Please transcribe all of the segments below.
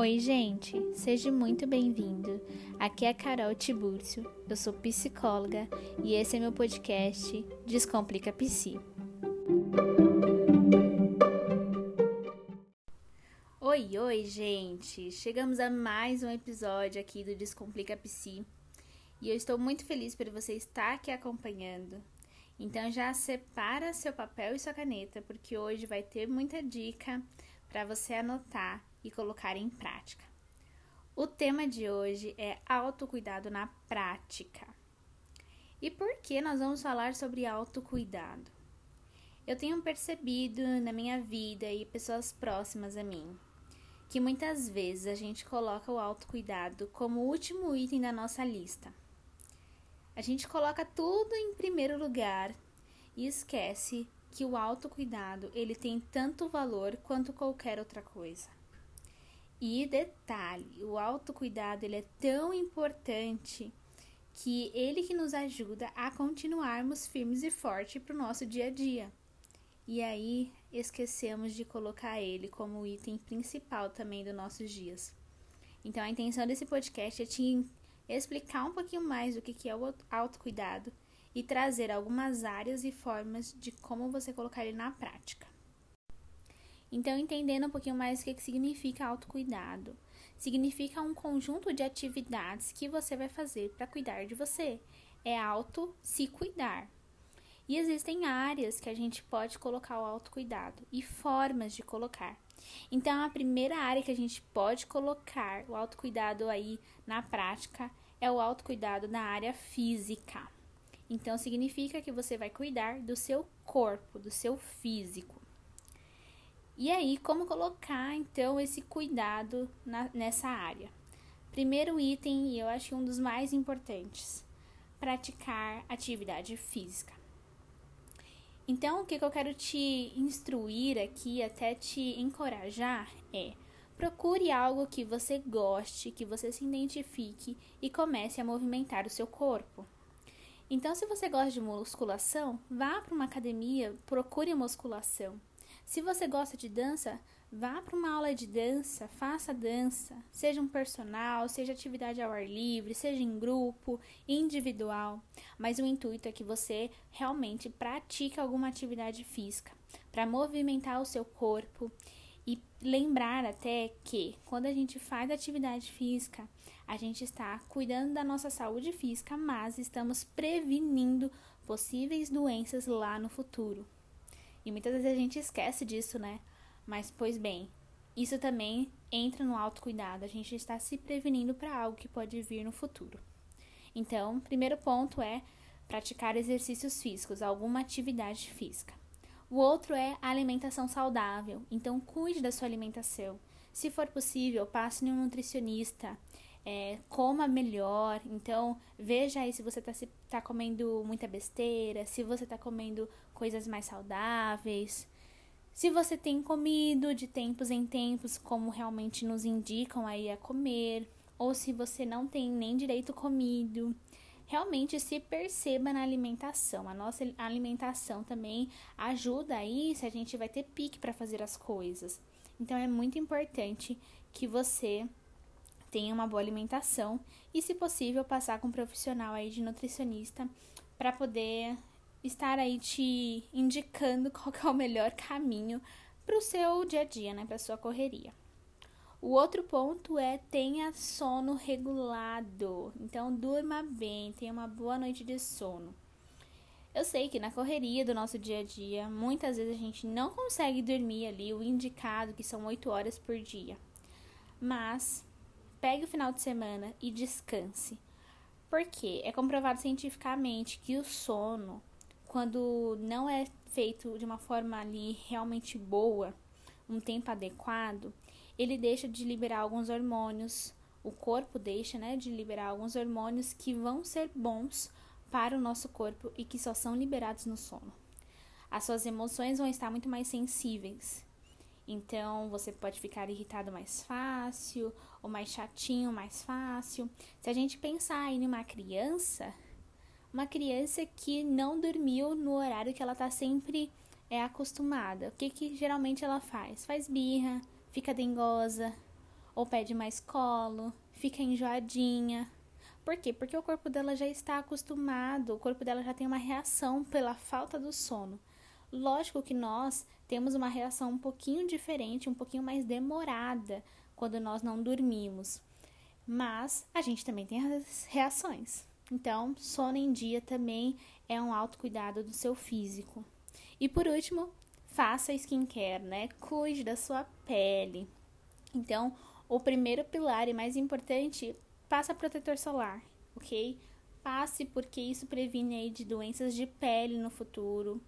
Oi, gente, seja muito bem-vindo. Aqui é a Carol Tibúrcio, eu sou psicóloga e esse é meu podcast Descomplica Psi. Oi, oi, gente! Chegamos a mais um episódio aqui do Descomplica Psi e eu estou muito feliz por você estar aqui acompanhando. Então já separa seu papel e sua caneta, porque hoje vai ter muita dica para você anotar e colocar em prática. O tema de hoje é autocuidado na prática. E por que nós vamos falar sobre autocuidado? Eu tenho percebido na minha vida e pessoas próximas a mim que muitas vezes a gente coloca o autocuidado como o último item da nossa lista. A gente coloca tudo em primeiro lugar e esquece que o autocuidado ele tem tanto valor quanto qualquer outra coisa. E detalhe, o autocuidado ele é tão importante que ele que nos ajuda a continuarmos firmes e fortes para o nosso dia a dia. E aí esquecemos de colocar ele como item principal também dos nossos dias. Então a intenção desse podcast é te explicar um pouquinho mais o que é o autocuidado e trazer algumas áreas e formas de como você colocar ele na prática. Então, entendendo um pouquinho mais o que significa autocuidado, significa um conjunto de atividades que você vai fazer para cuidar de você. É auto se cuidar. E existem áreas que a gente pode colocar o autocuidado e formas de colocar. Então, a primeira área que a gente pode colocar o autocuidado aí na prática é o autocuidado na área física. Então, significa que você vai cuidar do seu corpo, do seu físico. E aí, como colocar então esse cuidado na, nessa área? Primeiro item, e eu acho um dos mais importantes, praticar atividade física. Então, o que, que eu quero te instruir aqui, até te encorajar, é procure algo que você goste, que você se identifique e comece a movimentar o seu corpo. Então, se você gosta de musculação, vá para uma academia, procure musculação. Se você gosta de dança, vá para uma aula de dança, faça dança, seja um personal, seja atividade ao ar livre, seja em grupo, individual. Mas o intuito é que você realmente pratique alguma atividade física para movimentar o seu corpo e lembrar até que quando a gente faz atividade física, a gente está cuidando da nossa saúde física, mas estamos prevenindo possíveis doenças lá no futuro. E muitas vezes a gente esquece disso, né? Mas, pois bem, isso também entra no autocuidado. A gente está se prevenindo para algo que pode vir no futuro. Então, primeiro ponto é praticar exercícios físicos, alguma atividade física. O outro é a alimentação saudável. Então, cuide da sua alimentação. Se for possível, passe em um nutricionista é, coma melhor. Então, veja aí se você está tá comendo muita besteira, se você está comendo coisas mais saudáveis. Se você tem comido de tempos em tempos, como realmente nos indicam aí a comer, ou se você não tem nem direito comido, realmente se perceba na alimentação. A nossa alimentação também ajuda aí se a gente vai ter pique para fazer as coisas. Então é muito importante que você tenha uma boa alimentação e, se possível, passar com um profissional aí de nutricionista para poder estar aí te indicando qual é o melhor caminho para o seu dia a dia, né, para sua correria. O outro ponto é tenha sono regulado. Então durma bem, tenha uma boa noite de sono. Eu sei que na correria do nosso dia a dia, muitas vezes a gente não consegue dormir ali o indicado, que são 8 horas por dia. Mas pegue o final de semana e descanse. Porque é comprovado cientificamente que o sono, quando não é feito de uma forma ali realmente boa, um tempo adequado, ele deixa de liberar alguns hormônios, o corpo deixa, né, de liberar alguns hormônios que vão ser bons para o nosso corpo e que só são liberados no sono. As suas emoções vão estar muito mais sensíveis. Então, você pode ficar irritado mais fácil, ou mais chatinho mais fácil. Se a gente pensar em uma criança, uma criança que não dormiu no horário que ela está sempre é acostumada, o que, que geralmente ela faz? Faz birra, fica dengosa, ou pede mais colo, fica enjoadinha. Por quê? Porque o corpo dela já está acostumado, o corpo dela já tem uma reação pela falta do sono. Lógico que nós temos uma reação um pouquinho diferente, um pouquinho mais demorada quando nós não dormimos. Mas a gente também tem as reações. Então, sono em dia também é um autocuidado do seu físico. E por último, faça skincare, né? Cuide da sua pele. Então, o primeiro pilar e mais importante, passa protetor solar, ok? Passe porque isso previne aí de doenças de pele no futuro.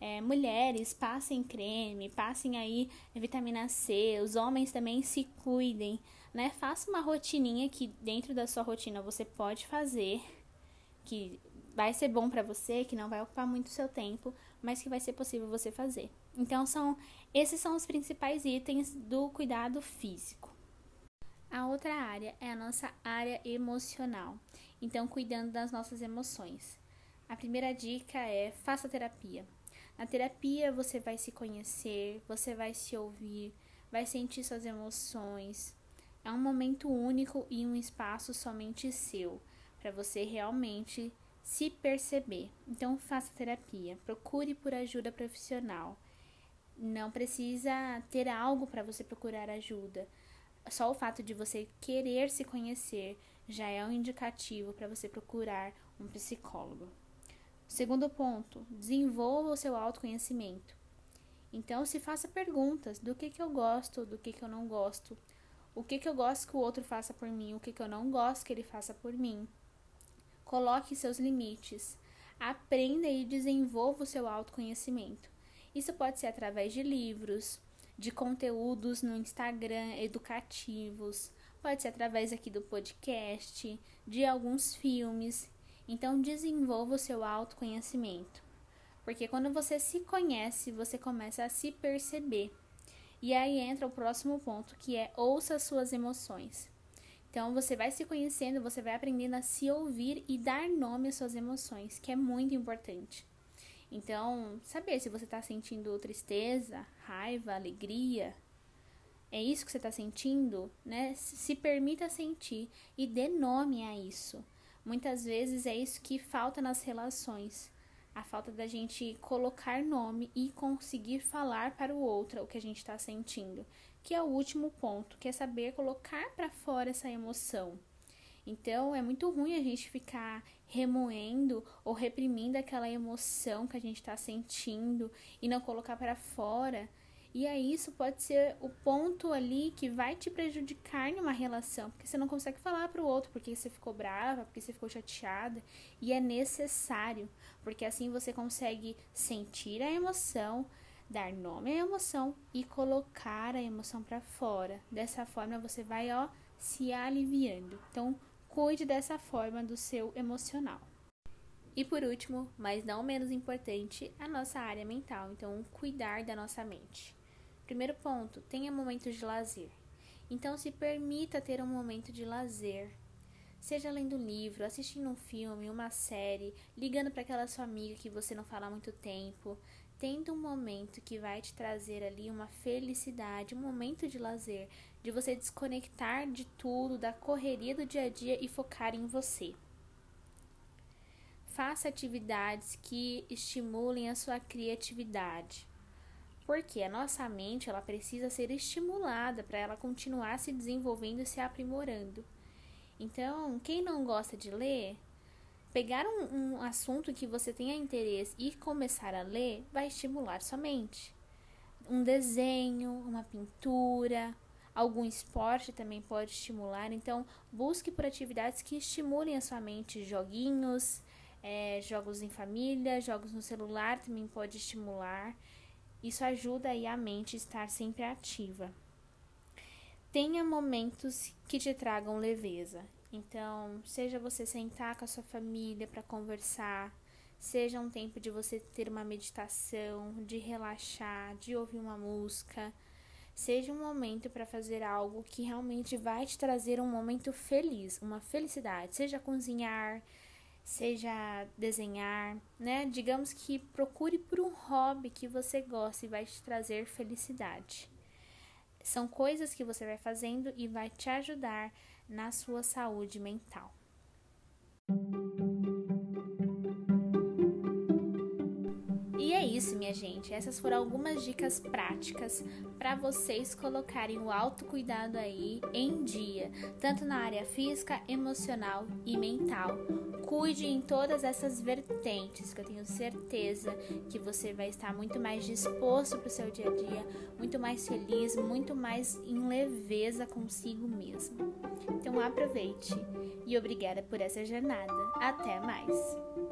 É, mulheres, passem creme, passem aí vitamina C, os homens também se cuidem, né? Faça uma rotininha que dentro da sua rotina você pode fazer, que vai ser bom para você, que não vai ocupar muito seu tempo, mas que vai ser possível você fazer. Então são esses são os principais itens do cuidado físico. A outra área é a nossa área emocional. Então cuidando das nossas emoções. A primeira dica é faça terapia. Na terapia você vai se conhecer, você vai se ouvir, vai sentir suas emoções. É um momento único e um espaço somente seu, para você realmente se perceber. Então faça terapia, procure por ajuda profissional. Não precisa ter algo para você procurar ajuda. Só o fato de você querer se conhecer já é um indicativo para você procurar um psicólogo. Segundo ponto, desenvolva o seu autoconhecimento. Então, se faça perguntas do que, que eu gosto, do que, que eu não gosto, o que, que eu gosto que o outro faça por mim, o que, que eu não gosto que ele faça por mim. Coloque seus limites. Aprenda e desenvolva o seu autoconhecimento. Isso pode ser através de livros, de conteúdos no Instagram educativos, pode ser através aqui do podcast, de alguns filmes então, desenvolva o seu autoconhecimento. Porque quando você se conhece, você começa a se perceber. E aí entra o próximo ponto, que é ouça suas emoções. Então, você vai se conhecendo, você vai aprendendo a se ouvir e dar nome às suas emoções, que é muito importante. Então, saber se você está sentindo tristeza, raiva, alegria, é isso que você está sentindo, né? Se permita sentir e dê nome a isso. Muitas vezes é isso que falta nas relações. A falta da gente colocar nome e conseguir falar para o outro o que a gente está sentindo, que é o último ponto, que é saber colocar para fora essa emoção. Então é muito ruim a gente ficar remoendo ou reprimindo aquela emoção que a gente está sentindo e não colocar para fora e aí isso pode ser o ponto ali que vai te prejudicar numa relação, porque você não consegue falar para o outro porque você ficou brava, porque você ficou chateada, e é necessário, porque assim você consegue sentir a emoção, dar nome à emoção e colocar a emoção para fora. Dessa forma você vai, ó, se aliviando. Então, cuide dessa forma do seu emocional. E por último, mas não menos importante, a nossa área mental. Então, cuidar da nossa mente. Primeiro ponto, tenha momentos de lazer. Então se permita ter um momento de lazer. Seja lendo um livro, assistindo um filme, uma série, ligando para aquela sua amiga que você não fala há muito tempo, tendo um momento que vai te trazer ali uma felicidade, um momento de lazer, de você desconectar de tudo, da correria do dia a dia e focar em você. Faça atividades que estimulem a sua criatividade. Porque a nossa mente ela precisa ser estimulada para ela continuar se desenvolvendo e se aprimorando. Então, quem não gosta de ler, pegar um, um assunto que você tenha interesse e começar a ler vai estimular sua mente. Um desenho, uma pintura, algum esporte também pode estimular. Então, busque por atividades que estimulem a sua mente, joguinhos, é, jogos em família, jogos no celular também pode estimular. Isso ajuda aí a mente a estar sempre ativa. Tenha momentos que te tragam leveza. Então, seja você sentar com a sua família para conversar, seja um tempo de você ter uma meditação, de relaxar, de ouvir uma música, seja um momento para fazer algo que realmente vai te trazer um momento feliz, uma felicidade, seja cozinhar, seja desenhar, né? Digamos que procure por um hobby que você gosta e vai te trazer felicidade. São coisas que você vai fazendo e vai te ajudar na sua saúde mental. E é isso, minha gente. Essas foram algumas dicas práticas para vocês colocarem o autocuidado aí em dia, tanto na área física, emocional e mental. Cuide em todas essas vertentes, que eu tenho certeza que você vai estar muito mais disposto para o seu dia a dia, muito mais feliz, muito mais em leveza consigo mesmo. Então aproveite e obrigada por essa jornada. Até mais!